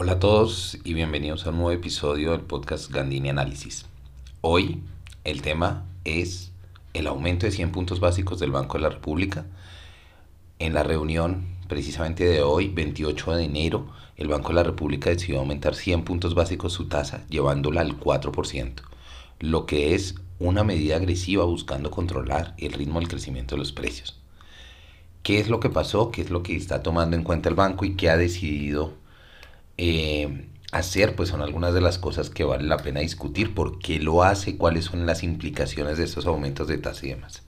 Hola a todos y bienvenidos a un nuevo episodio del podcast Gandini Análisis. Hoy el tema es el aumento de 100 puntos básicos del Banco de la República. En la reunión precisamente de hoy, 28 de enero, el Banco de la República decidió aumentar 100 puntos básicos su tasa, llevándola al 4%, lo que es una medida agresiva buscando controlar el ritmo del crecimiento de los precios. ¿Qué es lo que pasó? ¿Qué es lo que está tomando en cuenta el banco y qué ha decidido eh, hacer? Pues son algunas de las cosas que vale la pena discutir, por qué lo hace, cuáles son las implicaciones de estos aumentos de tasa y demás.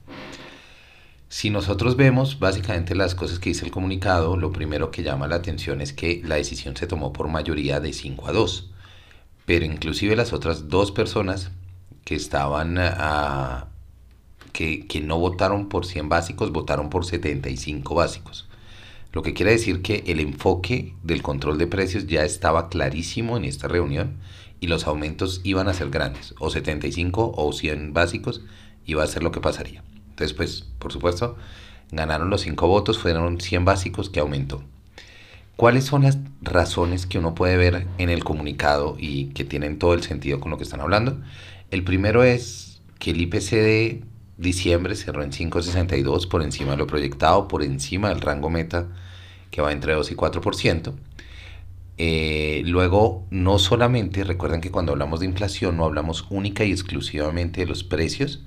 Si nosotros vemos básicamente las cosas que dice el comunicado, lo primero que llama la atención es que la decisión se tomó por mayoría de 5 a 2, pero inclusive las otras dos personas que estaban que, que, no votaron por 100 básicos, votaron por 75 básicos. Lo que quiere decir que el enfoque del control de precios ya estaba clarísimo en esta reunión y los aumentos iban a ser grandes, o 75 o 100 básicos, iba a ser lo que pasaría. Entonces, pues, por supuesto, ganaron los 5 votos, fueron 100 básicos que aumentó. ¿Cuáles son las razones que uno puede ver en el comunicado y que tienen todo el sentido con lo que están hablando? El primero es que el IPC de diciembre cerró en 5,62 por encima de lo proyectado, por encima del rango meta que va entre 2 y 4%. Eh, luego, no solamente, recuerden que cuando hablamos de inflación no hablamos única y exclusivamente de los precios,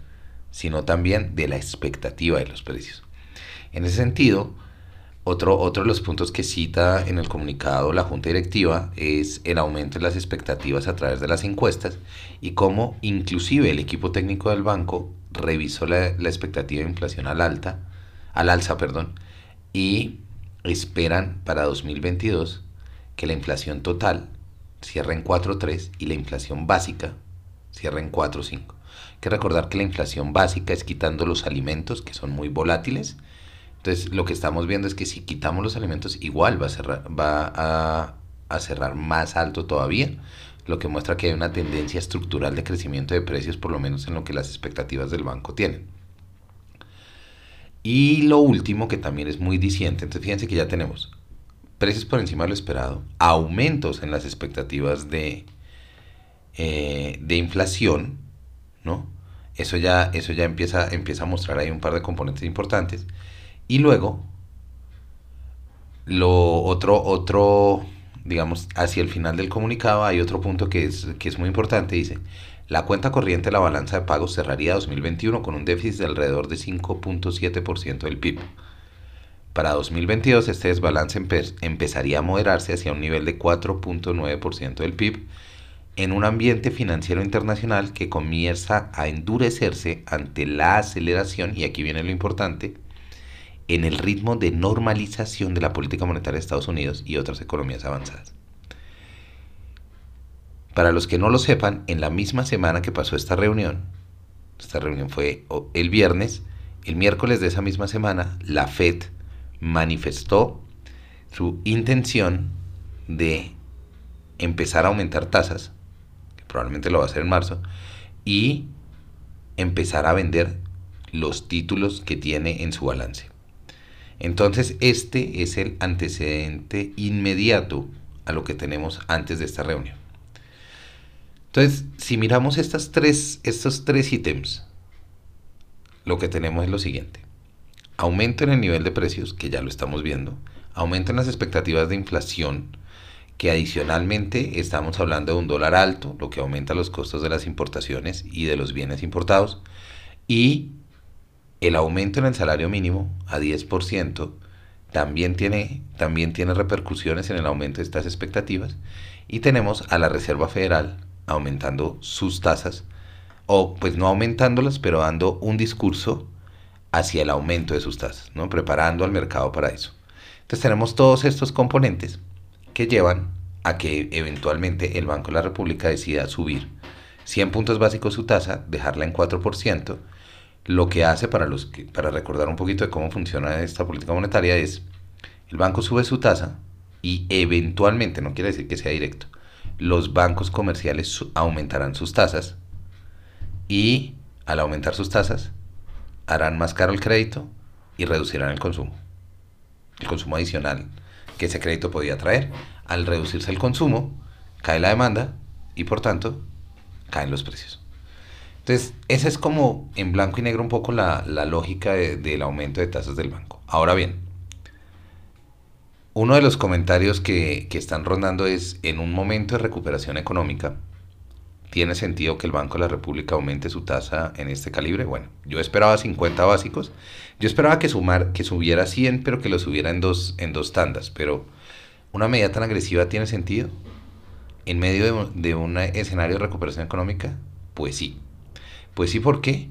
sino también de la expectativa de los precios. En ese sentido, otro, otro de los puntos que cita en el comunicado la Junta Directiva es el aumento de las expectativas a través de las encuestas y cómo inclusive el equipo técnico del banco revisó la, expectativa de inflación al alta, al alza, perdón, y esperan para 2022 que la inflación total cierre en 4.3 y la inflación básica cierre en 4.5. Hay que recordar que la inflación básica es quitando los alimentos que son muy volátiles entonces, lo que estamos viendo es que si quitamos los alimentos, igual va a cerrar más alto todavía, lo que muestra que hay una tendencia estructural de crecimiento de precios, por lo menos en lo que las expectativas del banco tienen. Y lo último, que también es muy diciente, entonces fíjense que ya tenemos precios por encima de lo esperado, aumentos en las expectativas de, eh, de inflación, ¿no? Eso ya, eso ya empieza, empieza a mostrar ahí un par de componentes importantes. Y luego, lo otro, otro, digamos, hacia el final del comunicado hay otro punto que es, que es muy importante. Dice, la cuenta corriente de la balanza de pagos cerraría 2021 con un déficit de alrededor de 5.7% del PIB. Para 2022 este desbalance empezaría a moderarse hacia un nivel de 4.9% del PIB en un ambiente financiero internacional que comienza a endurecerse ante la aceleración, y aquí viene lo importante, en el ritmo de normalización de la política monetaria de Estados Unidos y otras economías avanzadas. Para los que no lo sepan, en la misma semana que pasó esta reunión, esta reunión fue el viernes, el miércoles de esa misma semana, la Fed manifestó su intención de empezar a aumentar tasas, que probablemente lo va a hacer en marzo, y empezar a vender los títulos que tiene en su balance. Entonces, este es el antecedente inmediato a lo que tenemos antes de esta reunión. Entonces, si miramos estas tres, estos tres ítems, lo que tenemos es lo siguiente. Aumento en el nivel de precios, que ya lo estamos viendo. Aumento en las expectativas de inflación, que adicionalmente estamos hablando de un dólar alto, lo que aumenta los costos de las importaciones y de los bienes importados. Y el aumento en el salario mínimo a 10% también tiene, también tiene repercusiones en el aumento de estas expectativas. Y tenemos a la Reserva Federal aumentando sus tasas, o pues no aumentándolas, pero dando un discurso hacia el aumento de sus tasas, ¿no? preparando al mercado para eso. Entonces tenemos todos estos componentes que llevan a que eventualmente el Banco de la República decida subir 100 puntos básicos su tasa, dejarla en 4%, lo que hace para, los para recordar un poquito de cómo funciona esta política monetaria es, el banco sube su tasa y eventualmente, no quiere decir que sea directo, los bancos comerciales aumentarán sus tasas y al aumentar sus tasas harán más caro el crédito y reducirán el consumo, el consumo adicional que ese crédito podía traer. al reducirse el consumo, cae la demanda y por tanto caen los precios. Entonces, esa es como en blanco y negro un poco la, lógica del aumento de tasas del banco. Ahora bien, uno de los comentarios que, que están rondando es, en un momento de recuperación económica, ¿tiene sentido que el Banco de la República aumente su tasa en este calibre? Bueno, yo esperaba 50 básicos, yo esperaba que, sumar, que subiera 100, pero que lo subiera en dos, en dos tandas, pero ¿una medida tan agresiva tiene sentido? ¿En medio de, de un escenario de recuperación económica? Pues sí. Pues sí, ¿por qué?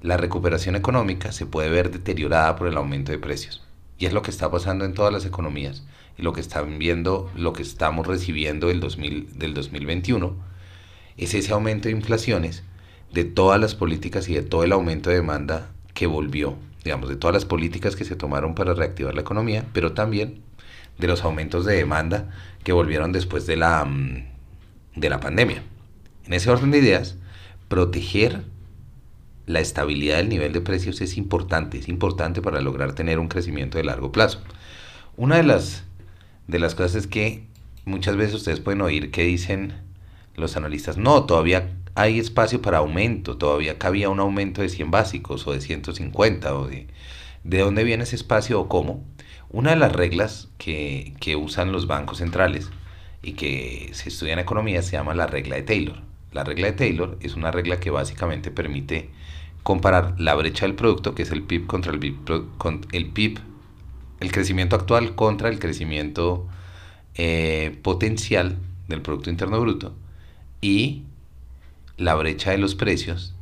La recuperación económica se puede ver deteriorada por el aumento de precios. Y es lo que está pasando en todas las economías. Y lo que están viendo, lo que estamos recibiendo del, 2000, del 2021, es ese aumento de inflaciones de todas las políticas y de todo el aumento de demanda que volvió, digamos, de todas las políticas que se tomaron para reactivar la economía, pero también de los aumentos de demanda que volvieron después de la, mm, de la pandemia. En ese orden de ideas, proteger la estabilidad del nivel de precios es importante, es importante para lograr tener un crecimiento de largo plazo. Una de las, de las cosas es que muchas veces ustedes pueden oír que dicen los analistas, no, todavía hay espacio para aumento, todavía cabía un aumento de 100 básicos o de 150 o de... ¿De dónde viene ese espacio o cómo? Una de las reglas que, que usan los bancos centrales y que se estudia en economía se llama la regla de Taylor. La regla de Taylor es una regla que básicamente permite comparar la brecha del producto, que es el PIB contra el PIB, el, crecimiento actual contra el crecimiento eh, potencial del Producto Interno Bruto, y la brecha de los precios,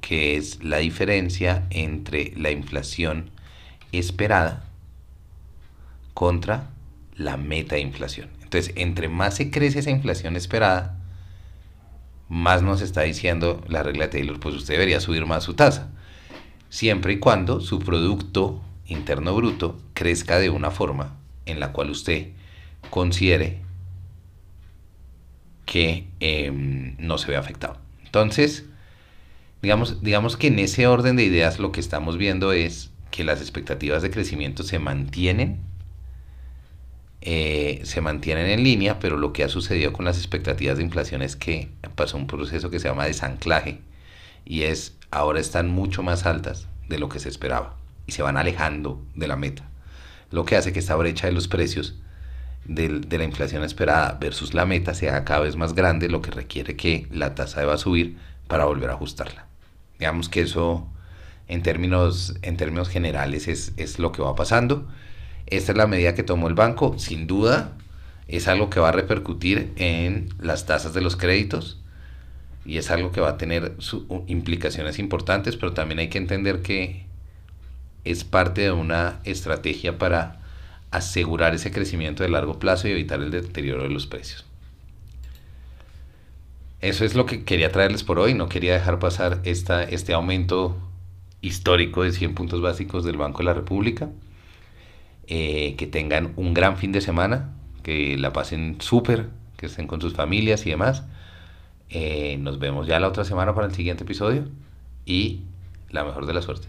que es la diferencia entre la inflación esperada contra la meta de inflación. Entonces, entre más se crece esa inflación esperada, más nos está diciendo la regla de Taylor, pues usted debería subir más su tasa, siempre y cuando su Producto Interno Bruto crezca de una forma en la cual usted considere que em, no se ve afectado. Entonces, digamos, digamos que en ese orden de ideas lo que estamos viendo es que las expectativas de crecimiento se mantienen eh, se mantienen en línea, pero lo que ha sucedido con las expectativas de inflación es que pasó un proceso que se llama desanclaje y es ahora están mucho más altas de lo que se esperaba y se van alejando de la meta, lo que hace que esta brecha de los precios de, de la inflación esperada versus la meta sea cada vez más grande, lo que requiere que la tasa deba subir para volver a ajustarla. Digamos que eso en términos, en términos generales es, es lo que va pasando. Esta es la medida que tomó el banco, sin duda es algo que va a repercutir en las tasas de los créditos y es algo que va a tener implicaciones importantes, pero también hay que entender que es parte de una estrategia para asegurar ese crecimiento de largo plazo y evitar el deterioro de los precios. Eso es lo que quería traerles por hoy. No quería dejar pasar esta, este aumento histórico de 100 puntos básicos del Banco de la República. Eh, que tengan un gran fin de semana, que la pasen súper, que estén con sus familias y demás. Eh, nos vemos ya la otra semana para el siguiente episodio y la mejor de las suertes.